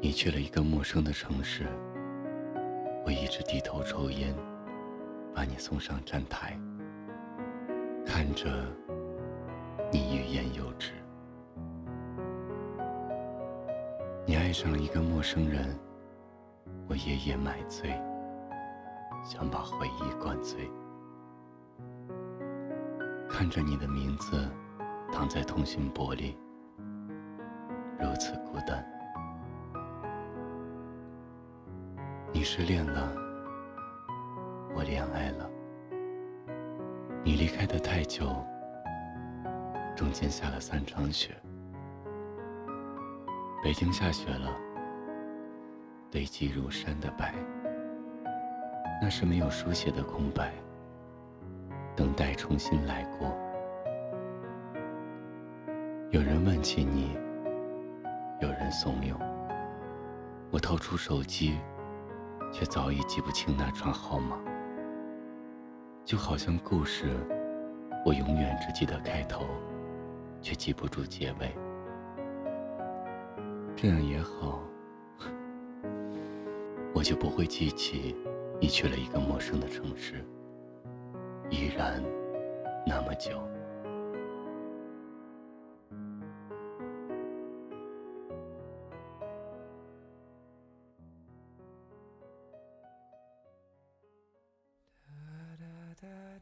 你去了一个陌生的城市，我一直低头抽烟，把你送上站台，看着你欲言又止。你爱上了一个陌生人，我夜夜买醉，想把回忆灌醉。看着你的名字躺在通讯簿里，如此孤单。你失恋了，我恋爱了。你离开的太久，中间下了三场雪。北京下雪了，堆积如山的白，那是没有书写的空白，等待重新来过。有人问起你，有人怂恿，我掏出手机。却早已记不清那串号码，就好像故事，我永远只记得开头，却记不住结尾。这样也好，我就不会记起你去了一个陌生的城市，依然那么久。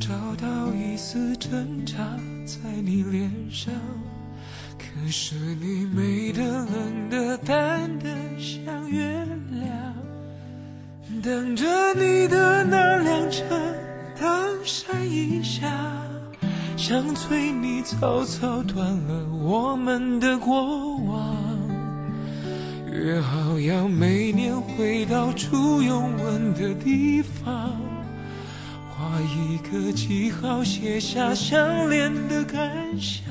找到一丝挣扎在你脸上，可是你美的、冷的、淡的像月亮。等着你的那辆车，当闪一下，想催你草草断了我们的过往。约好要每年回到初拥吻的地方。画一个记号，写下相恋的感想。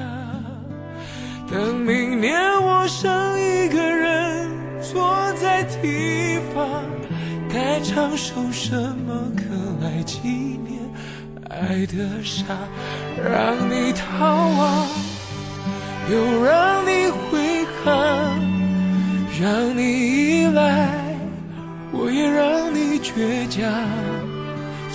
等明年我剩一个人坐在地方，该唱首什么歌来纪念爱的傻？让你逃亡，又让你挥汗，让你依赖，我也让你倔强。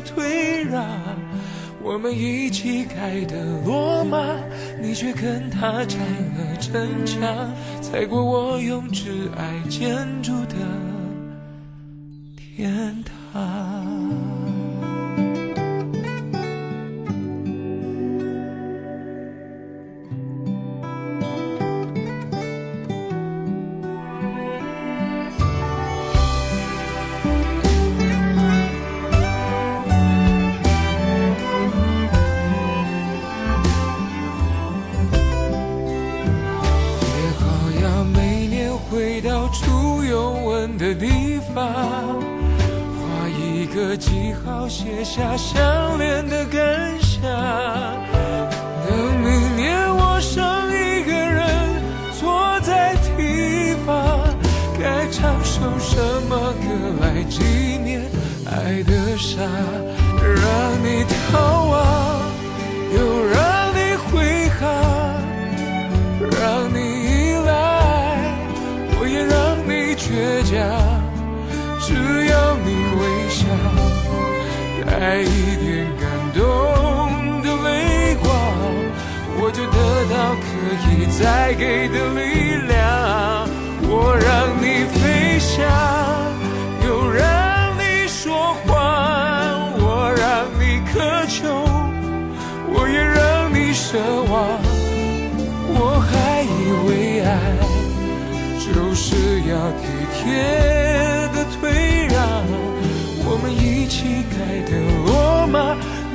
退让，我们一起盖的罗马，你却跟他拆了城墙，踩过我用挚爱建筑的天堂。的地方，画一个记号，写下相恋的感想。等明年我剩一个人坐在堤防，该唱首什么歌来纪念爱的傻，让你听以再给的力量。我让你飞翔，又让你说谎，我让你渴求，我也让你奢望。我还以为爱就是要体贴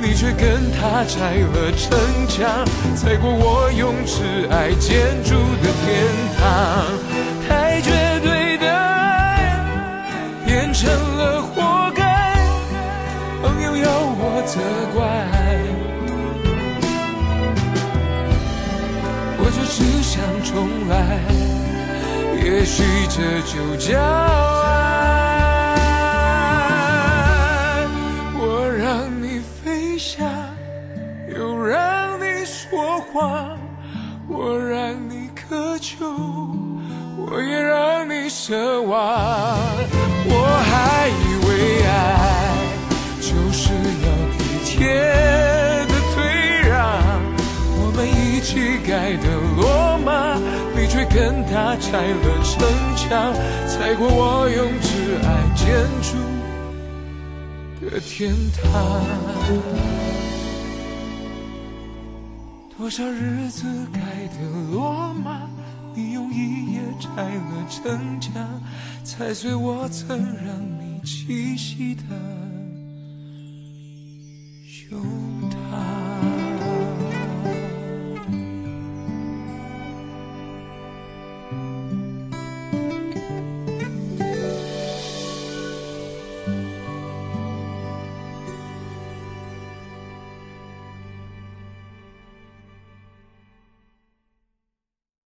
你却跟他拆了城墙，踩过我用挚爱建筑的天堂。太绝对的爱变成了活该，朋友要我责怪，我就只想重来，也许这就叫爱。跟他拆了城墙，踩过我用挚爱建筑的天堂。多少日子盖的罗马？你用一夜拆了城墙，踩碎我曾让你栖息的胸。